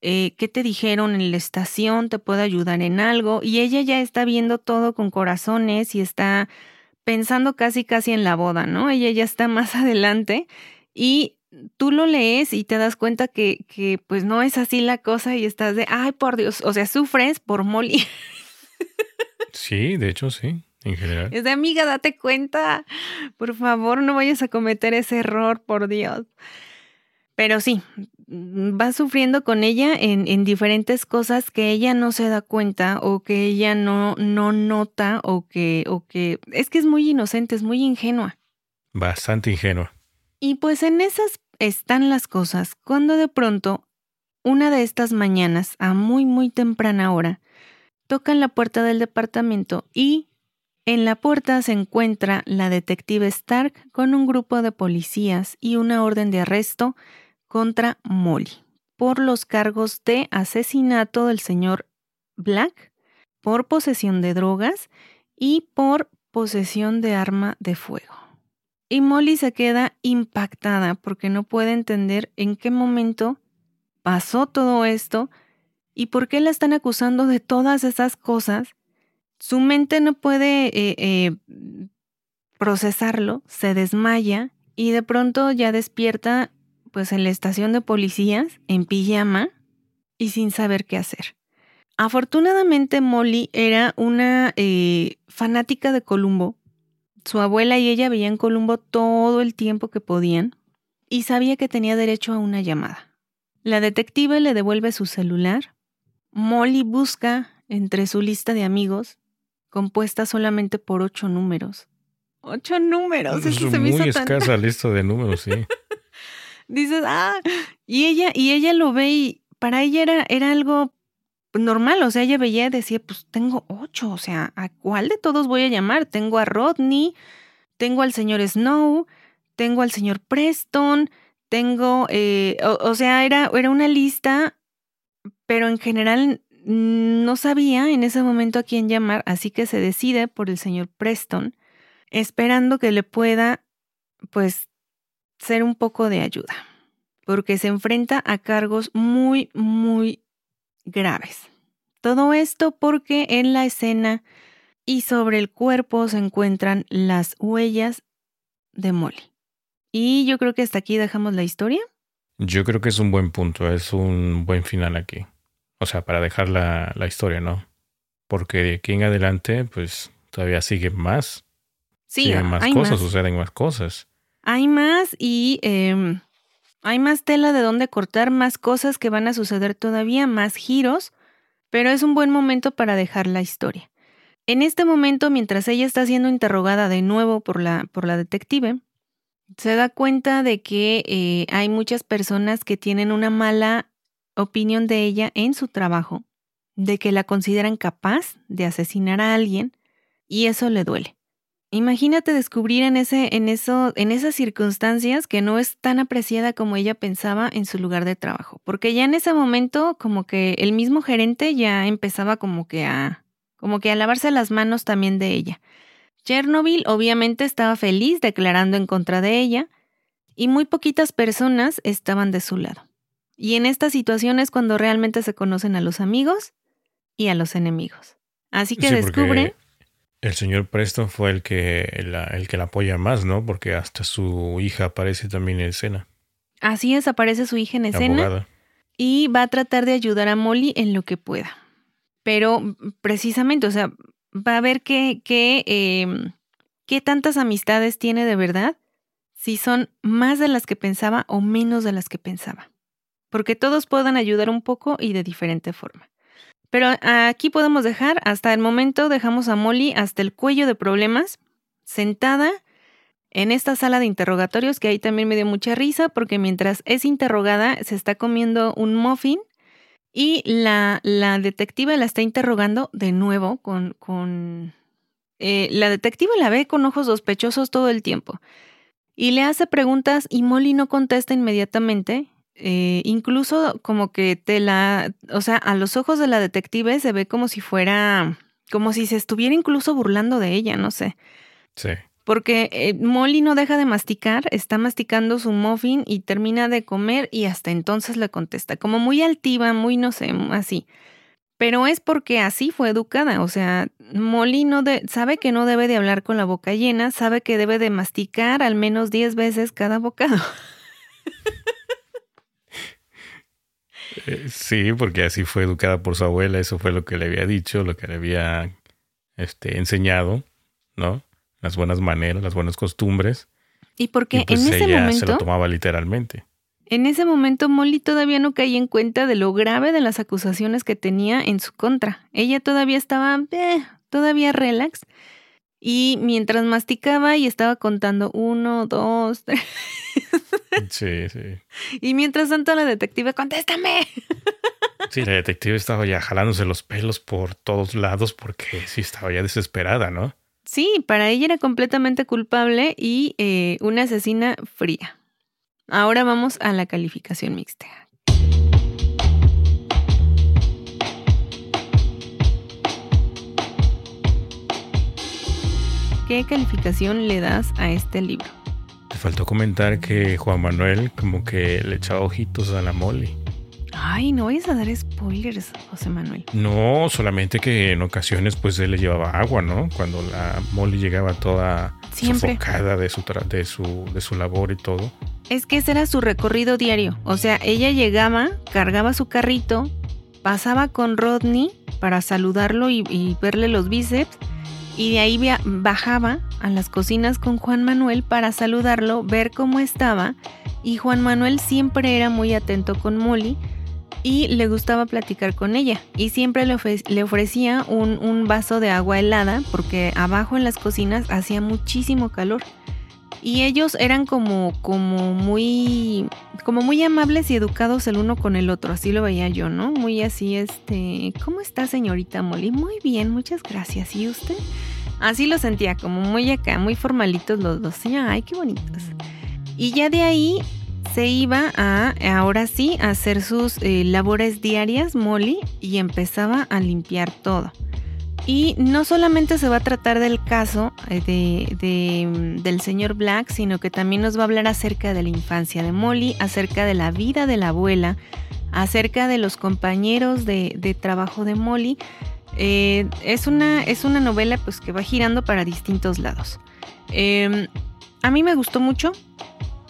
A: Eh, ¿Qué te dijeron en la estación? ¿Te puedo ayudar en algo? Y ella ya está viendo todo con corazones y está pensando casi casi en la boda, ¿no? Ella ya está <laughs> más adelante y tú lo lees y te das cuenta que, que pues no es así la cosa y estás de, ay, por Dios, o sea, sufres por Molly. <laughs>
B: Sí, de hecho sí, en general.
A: Es de amiga, date cuenta, por favor, no vayas a cometer ese error, por Dios. Pero sí, va sufriendo con ella en, en, diferentes cosas que ella no se da cuenta o que ella no, no nota o que, o que es que es muy inocente, es muy ingenua.
B: Bastante ingenua.
A: Y pues en esas están las cosas cuando de pronto, una de estas mañanas, a muy muy temprana hora, tocan la puerta del departamento y en la puerta se encuentra la detective Stark con un grupo de policías y una orden de arresto contra Molly por los cargos de asesinato del señor Black, por posesión de drogas y por posesión de arma de fuego. Y Molly se queda impactada porque no puede entender en qué momento pasó todo esto y por qué la están acusando de todas esas cosas. Su mente no puede eh, eh, procesarlo, se desmaya y de pronto ya despierta pues en la estación de policías, en pijama y sin saber qué hacer. Afortunadamente Molly era una eh, fanática de Columbo. Su abuela y ella veían Columbo todo el tiempo que podían y sabía que tenía derecho a una llamada. La detective le devuelve su celular. Molly busca entre su lista de amigos, compuesta solamente por ocho números. Ocho números.
B: Es muy escasa lista de números, sí. <laughs>
A: dices, ah, y ella, y ella lo ve y para ella era, era algo normal, o sea, ella veía y decía, pues tengo ocho, o sea, ¿a cuál de todos voy a llamar? Tengo a Rodney, tengo al señor Snow, tengo al señor Preston, tengo, eh, o, sea, era, era una lista, pero en general no sabía en ese momento a quién llamar, así que se decide por el señor Preston, esperando que le pueda, pues, ser un poco de ayuda, porque se enfrenta a cargos muy, muy graves. Todo esto porque en la escena y sobre el cuerpo se encuentran las huellas de Molly. Y yo creo que hasta aquí dejamos la historia.
B: Yo creo que es un buen punto, es un buen final aquí. O sea, para dejar la, historia, ¿no? Porque de aquí en adelante, pues todavía sigue más. Sí, siguen más cosas, suceden más cosas.
A: Hay más y em, hay más tela de donde cortar, más cosas que van a suceder todavía, más giros, pero es un buen momento para dejar la historia. En este momento, mientras ella está siendo interrogada de nuevo por la, por la detective, se da cuenta de que eh, hay muchas personas que tienen una mala opinión de ella en su trabajo, de que la consideran capaz de asesinar a alguien, y eso le duele. Imagínate descubrir en, ese, en, eso, en esas circunstancias que no es tan apreciada como ella pensaba en su lugar de trabajo, porque ya en ese momento como que el mismo gerente ya empezaba como que a como que a lavarse las manos también de ella. Chernobyl obviamente estaba feliz declarando en contra de ella y muy poquitas personas estaban de su lado. Y en estas situaciones cuando realmente se conocen a los amigos y a los enemigos. Así que descubre
B: el señor Preston fue el que, el que la apoya más, ¿no? Porque hasta su hija aparece también en escena.
A: Así es, aparece su hija en escena. Y va a tratar de ayudar a Molly en lo que pueda. Pero precisamente, o sea, va a ver qué, qué, em, qué tantas amistades tiene de verdad, si son más de las que pensaba o menos de las que pensaba. Porque todos puedan ayudar un poco y de diferente forma. Pero aquí podemos dejar, hasta el momento dejamos a Molly hasta el cuello de problemas, sentada en esta sala de interrogatorios, que ahí también me dio mucha risa, porque mientras es interrogada se está comiendo un muffin y la, la detectiva la está interrogando de nuevo con, con, Eh, la detective la ve con ojos sospechosos todo el tiempo y le hace preguntas y Molly no contesta inmediatamente. Eh, incluso como que te la, o sea, a los ojos de la detective se ve como si fuera, como si se estuviera incluso burlando de ella, no sé.
B: Sí.
A: Porque eh, Molly no deja de masticar, está masticando su muffin y termina de comer y hasta entonces le contesta, como muy altiva, muy no sé, así. Pero es porque así fue educada, o sea, Molly no sabe que no debe de hablar con la boca llena, sabe que debe de masticar al menos 10 veces cada bocado. <laughs>
B: Eh, sí, porque así fue educada por su abuela, eso fue lo que le había dicho, lo que le había este, enseñado, ¿no? Las buenas maneras, las buenas costumbres.
A: Y porque pues en ese momento
B: se lo tomaba literalmente.
A: En ese momento Molly todavía no caía en cuenta de lo grave de las acusaciones que tenía en su contra. Ella todavía estaba, eh, todavía relax. Y mientras masticaba y estaba contando uno, dos, <laughs> tres.
B: Sí, sí.
A: Y mientras tanto la detective, contéstame. <laughs>
B: Sí, la detective estaba ya jalándose los pelos por todos lados porque sí estaba ya desesperada, ¿no?
A: Sí, para ella era completamente culpable y eh, una asesina fría. Ahora vamos a la calificación mixta. ¿Qué calificación le das a este libro?
B: Te faltó comentar que Juan Manuel como que le echaba ojitos a la Molly.
A: Ay, no vayas a dar spoilers, José Manuel.
B: No, solamente que en ocasiones pues él le llevaba agua, ¿no? Cuando la Molly llegaba toda sofocada de su, de, su, de su labor y todo.
A: Es que ese era su recorrido diario. O sea, ella llegaba, cargaba su carrito, pasaba con Rodney para saludarlo y, verle los bíceps. Y de ahí bajaba a las cocinas con Juan Manuel para saludarlo, ver cómo estaba. Y Juan Manuel siempre era muy atento con Molly y le gustaba platicar con ella. Y siempre le, ofrecía un, vaso de agua helada porque abajo en las cocinas hacía muchísimo calor. Y ellos eran como, como muy, como muy amables y educados el uno con el otro, así lo veía yo, ¿no? Muy así, este, ¿cómo está señorita Molly? Muy bien, muchas gracias. ¿Y usted? Así lo sentía, como muy acá, muy formalitos los dos. Ay, qué bonitos. Y ya de ahí se iba a, ahora sí, a hacer sus eh, labores diarias, Molly, y empezaba a limpiar todo. Y no solamente se va a tratar del caso eh, de, del señor Black, sino que también nos va a hablar acerca de la infancia de Molly, acerca de la vida de la abuela, acerca de los compañeros de, trabajo de Molly. Eh, es, una, es una novela pues, que va girando para distintos lados. Em, a mí me gustó mucho,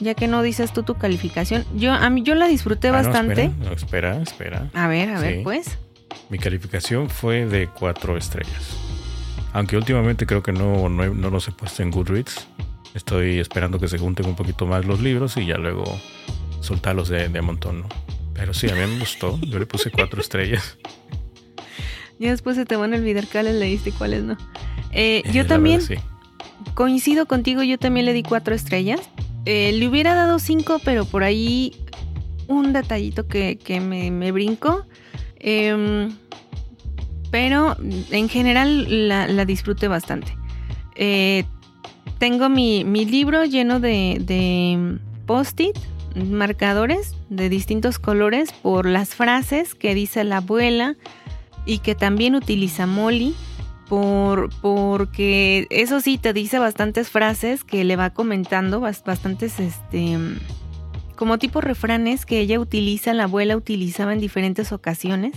A: ya que no dices tú tu calificación. Yo, a mí, yo la disfruté ah, bastante.
B: espera, espera,
A: A ver, a ver, pues.
B: Mi calificación fue de cuatro estrellas. Aunque últimamente creo que no, no, los he puesto en Goodreads. Estoy esperando que se junten un poquito más los libros y ya luego soltarlos de, de montón, ¿no? Pero sí, a mí me gustó. Yo le puse cuatro estrellas. <laughs>
A: Ya después se te van a olvidar cuáles leíste y cuáles no. Eh, yo también coincido contigo, yo también le di cuatro estrellas. Eh, le hubiera dado cinco, pero por ahí un detallito que, me, me brincó. Em, pero en general la, disfruté bastante. Eh, tengo mi, libro lleno de, post-it, marcadores de distintos colores por las frases que dice la abuela y que también utiliza Molly. Por, porque eso sí te dice bastantes frases que le va comentando, bastantes este, como tipo refranes que ella utiliza, la abuela utilizaba en diferentes ocasiones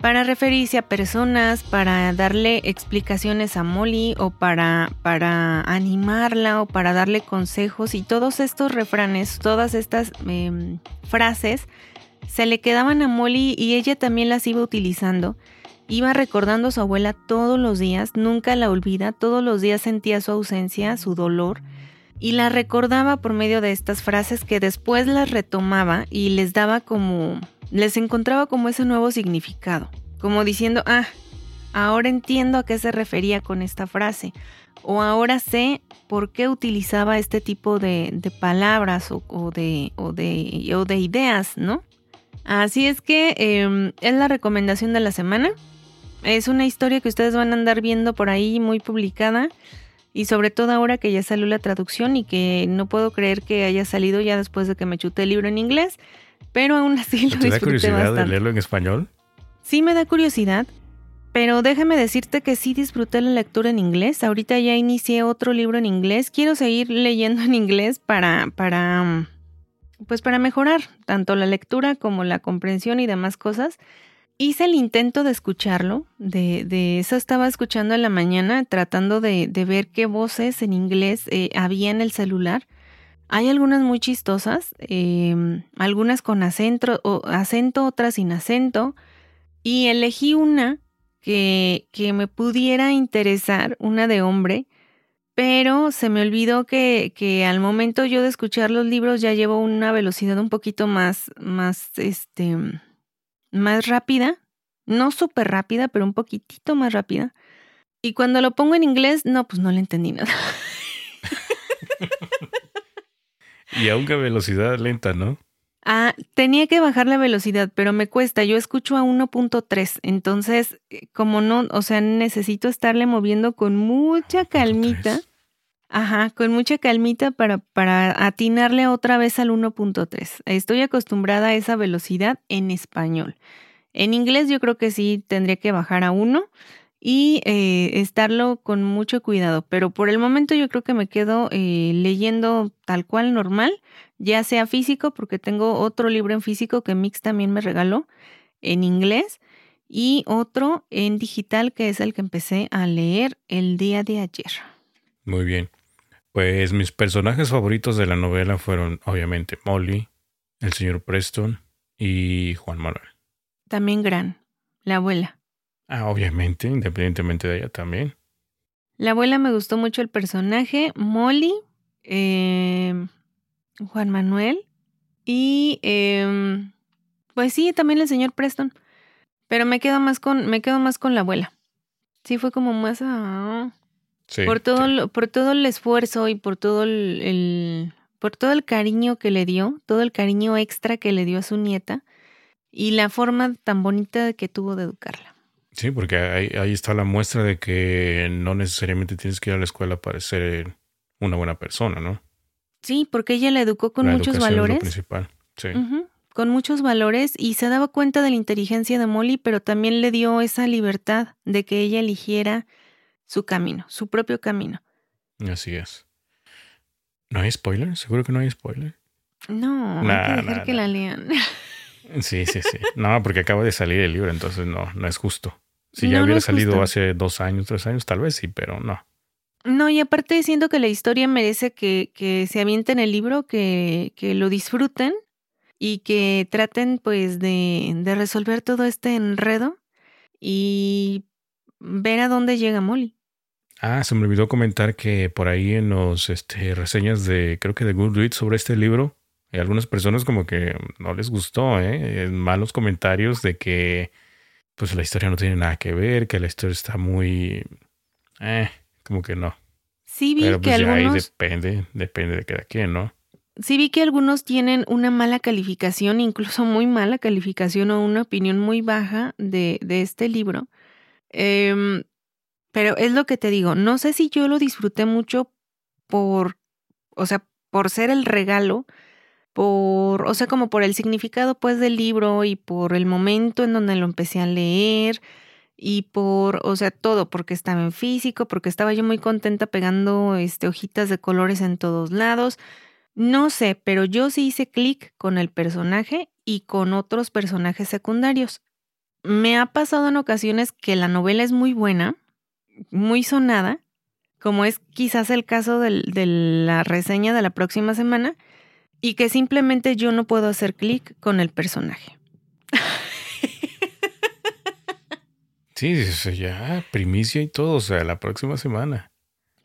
A: para referirse a personas, para darle explicaciones a Molly o para, para animarla o para darle consejos y todos estos refranes, todas estas em, frases se le quedaban a Molly y ella también las iba utilizando. Iba recordando a su abuela todos los días, nunca la olvida, todos los días sentía su ausencia, su dolor y la recordaba por medio de estas frases que después las retomaba y les daba como, les encontraba como ese nuevo significado, como diciendo, ah, ahora entiendo a qué se refería con esta frase, o ahora sé por qué utilizaba este tipo de, palabras o, de, o, de, o, de, ideas, ¿no? Así es que em, es la recomendación de la semana. Es una historia que ustedes van a andar viendo por ahí muy publicada y sobre todo ahora que ya salió la traducción y que no puedo creer que haya salido ya después de que me chuté el libro en inglés, pero aún así lo
B: ¿Te da curiosidad de leerlo en español?
A: Sí me da curiosidad, pero déjame decirte que sí disfruté la lectura en inglés. Ahorita ya inicié otro libro en inglés. Quiero seguir leyendo en inglés para para pues para mejorar tanto la lectura como la comprensión y demás cosas hice el intento de escucharlo, de, de, eso estaba escuchando en la mañana, tratando de, de ver qué voces en inglés eh, había en el celular. Hay algunas muy chistosas, eh, algunas con acento, o, acento, otras sin acento, y elegí una que, que me pudiera interesar, una de hombre, pero se me olvidó que, que, al momento yo de escuchar los libros ya llevo una velocidad un poquito más, más, este, más rápida, no súper rápida, pero un poquitito más rápida. Y cuando lo pongo en inglés, no, pues no le entendí nada.
B: y aunque a velocidad lenta, ¿no?
A: Ah, tenía que bajar la velocidad, pero me cuesta. Yo escucho a 1.3, entonces, eh, como no, o sea, necesito estarle moviendo con mucha calmita. Ajá, con mucha calmita para, para atinarle otra vez al 1.3. Estoy acostumbrada a esa velocidad en español. En inglés yo creo que sí tendría que bajar a 1 y eh, estarlo con mucho cuidado, pero por el momento yo creo que me quedo eh, leyendo tal cual normal, ya sea físico, porque tengo otro libro en físico que Mix también me regaló en inglés y otro en digital que es el que empecé a leer el día de ayer.
B: Muy bien. Pues mis personajes favoritos de la novela fueron obviamente Molly, el señor Preston y Juan Manuel.
A: También Gran, la abuela.
B: Ah, obviamente, independientemente de ella también.
A: La abuela me gustó mucho el personaje, Molly, eh, Juan Manuel y eh, pues sí, también el señor Preston. Pero me quedo más con, me quedo más con la abuela. Sí, fue como más por todo, sí. por todo el esfuerzo y por todo el, el, por todo el cariño que le dio, todo el cariño extra que le dio a su nieta y la forma tan bonita que tuvo de educarla.
B: Sí, porque ahí, ahí está la muestra de que no necesariamente tienes que ir a la escuela para ser una buena persona, ¿no?
A: Sí, porque ella la educó con
B: la
A: muchos valores.
B: Es lo principal. Sí.
A: Uh -huh, con muchos valores y se daba cuenta de la inteligencia de Molly, pero también le dio esa libertad de que ella eligiera su camino, su propio camino.
B: Así es. ¿No hay spoiler? ¿Seguro que no hay spoiler?
A: No, nah, hay que dejar nah, que nah. la lean. <laughs>
B: Sí, sí, sí. No, porque acaba de salir el libro, entonces no, no es justo. Si ya no, hubiera no salido justo. hace dos años, tres años, tal vez sí, pero no.
A: No, y aparte siento que la historia merece que, que se avienten el libro, que, que lo disfruten y que traten pues de, de resolver todo este enredo y ver a dónde llega Molly.
B: Ah, se me olvidó comentar que por ahí en los este, reseñas de, creo que de Goodreads sobre este libro, hay algunas personas como que no les gustó, ¿eh? Malos comentarios de que pues la historia no tiene nada que ver, que la historia está muy... Eh, como que no.
A: Sí vi
B: Pero pues
A: que
B: ya
A: algunos...
B: ahí depende, depende de cada quien, ¿no?
A: Sí vi que algunos tienen una mala calificación, incluso muy mala calificación o una opinión muy baja de, de este libro. Eh, pero es lo que te digo, no sé si yo lo disfruté mucho por, o sea, por ser el regalo, por, o sea, como por el significado pues del libro y por el momento en donde lo empecé a leer y por, o sea, todo, porque estaba en físico, porque estaba yo muy contenta pegando este hojitas de colores en todos lados. No sé, pero yo sí hice clic con el personaje y con otros personajes secundarios. Me ha pasado en ocasiones que la novela es muy buena, muy sonada, como es quizás el caso del, de la reseña de la próxima semana, y que simplemente yo no puedo hacer clic con el personaje.
B: Sí, ya, primicia y todo, o sea, la próxima semana.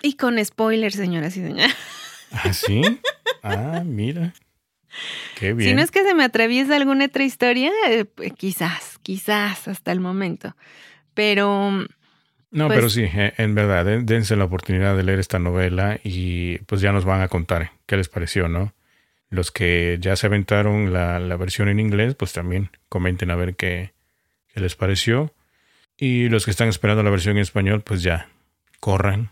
A: Y con spoilers, señoras y señores.
B: ¿Ah, sí? Ah, mira. Qué bien.
A: Si no es que se me atraviesa alguna otra historia, eh, quizás, quizás hasta el momento. Pero
B: no, pues, pero sí, eh, en verdad, dense la oportunidad de leer esta novela y pues ya nos van a contar qué les pareció, ¿no? Los que ya se aventaron la, la versión en inglés, pues también comenten a ver qué, qué les pareció. Y los que están esperando la versión en español, pues ya, corran,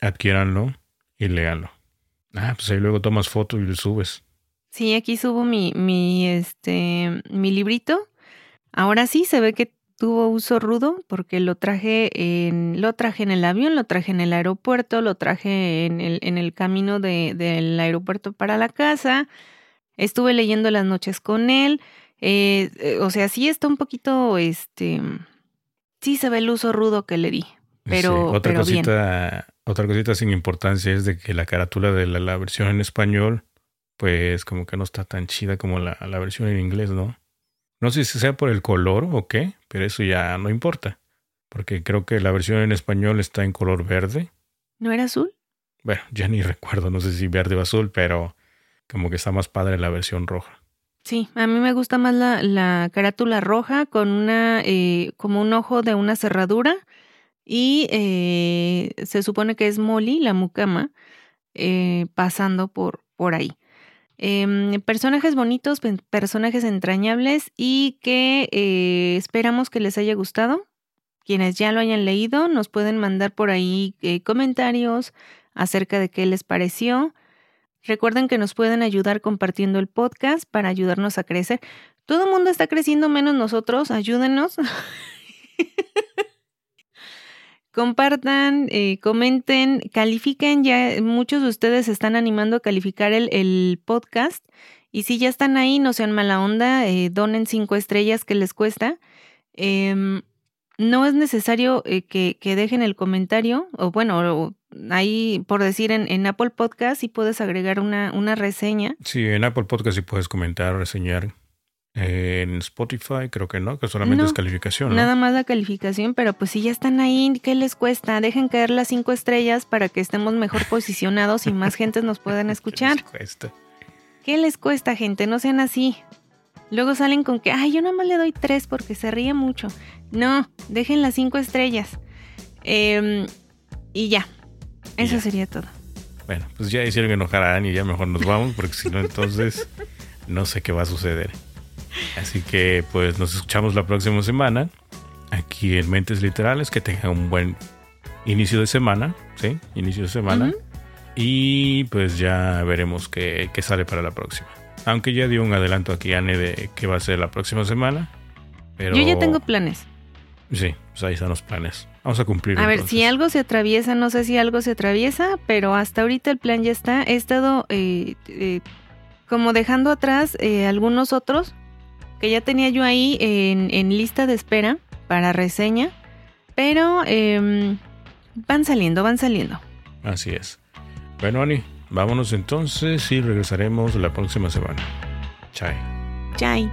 B: adquiéranlo y léanlo. Ah, pues ahí luego tomas foto y lo subes.
A: Sí, aquí subo mi, mi, este, mi librito. Ahora sí se ve que tuvo uso rudo porque lo traje en, lo traje en el avión, lo traje en el aeropuerto, lo traje en el, en el camino de, del aeropuerto para la casa. Estuve leyendo las noches con él. Eh, eh, o sea, sí está un poquito, este, sí se ve el uso rudo que le di. Pero,
B: otra
A: pero
B: cosita, otra cosita sin importancia es de que la carátula de la, la, versión en español, pues como que no está tan chida como la, la versión en inglés, ¿no? No sé si sea por el color o qué, pero eso ya no importa. Porque creo que la versión en español está en color verde.
A: ¿No era azul?
B: Bueno, ya ni <laughs> recuerdo, no sé si verde o azul, pero como que está más padre la versión roja.
A: Sí, a mí me gusta más la, la carátula roja con una, eh, como un ojo de una cerradura y eh, se supone que es Molly, la mucama, eh, pasando por, por ahí. Eh, personajes bonitos, personajes entrañables y que eh, esperamos que les haya gustado. Quienes ya lo hayan leído nos pueden mandar por ahí eh, comentarios acerca de qué les pareció. Recuerden que nos pueden ayudar compartiendo el podcast para ayudarnos a crecer. Todo el mundo está creciendo menos nosotros, ayúdenos. <laughs> Compartan, eh, comenten, califiquen. Ya muchos de ustedes están animando a calificar el, el, podcast. Y si ya están ahí, no sean mala onda, eh, donen cinco estrellas que les cuesta. Eh, no es necesario eh, que, que, dejen el comentario, o bueno, ahí por decir en, en Apple Podcast, sí puedes agregar una, una reseña.
B: Sí, en Apple Podcast sí puedes comentar, reseñar. En Spotify creo que no, que solamente
A: No,
B: es calificación. ¿no?
A: Nada más la calificación, pero pues si ya están ahí, ¿qué les cuesta? Dejen caer las cinco estrellas para que estemos mejor <laughs> posicionados y más gente nos puedan escuchar.
B: ¿Qué les cuesta?
A: ¿Qué les cuesta, gente? No sean así. Luego salen con que, ay, yo nada más le doy tres porque se ríe mucho. No, dejen las cinco estrellas. Eh, y ya, eso
B: ya.
A: sería todo.
B: Bueno, pues ya hicieron enojar a Ani y ya mejor nos vamos, porque si no, entonces <laughs> no sé qué va a suceder. Así que pues nos escuchamos la próxima semana aquí en Mentes Literales. Que tengan un buen inicio de semana, ¿sí? Inicio de semana. Y pues ya veremos qué, qué sale para la próxima. Aunque ya dio un adelanto aquí, Anne, de qué va a ser la próxima semana. Pero...
A: Yo ya tengo planes.
B: Sí, pues ahí están los planes. Vamos a cumplir.
A: A ver, si algo se atraviesa, no sé si algo se atraviesa, pero hasta ahorita el plan ya está. He estado eh, eh, como dejando atrás eh, algunos otros que ya tenía yo ahí en, en lista de espera para reseña, pero eh, van saliendo, van saliendo.
B: Así es. Bueno, Ani, vámonos entonces y regresaremos la próxima semana. Chao.
A: Chai.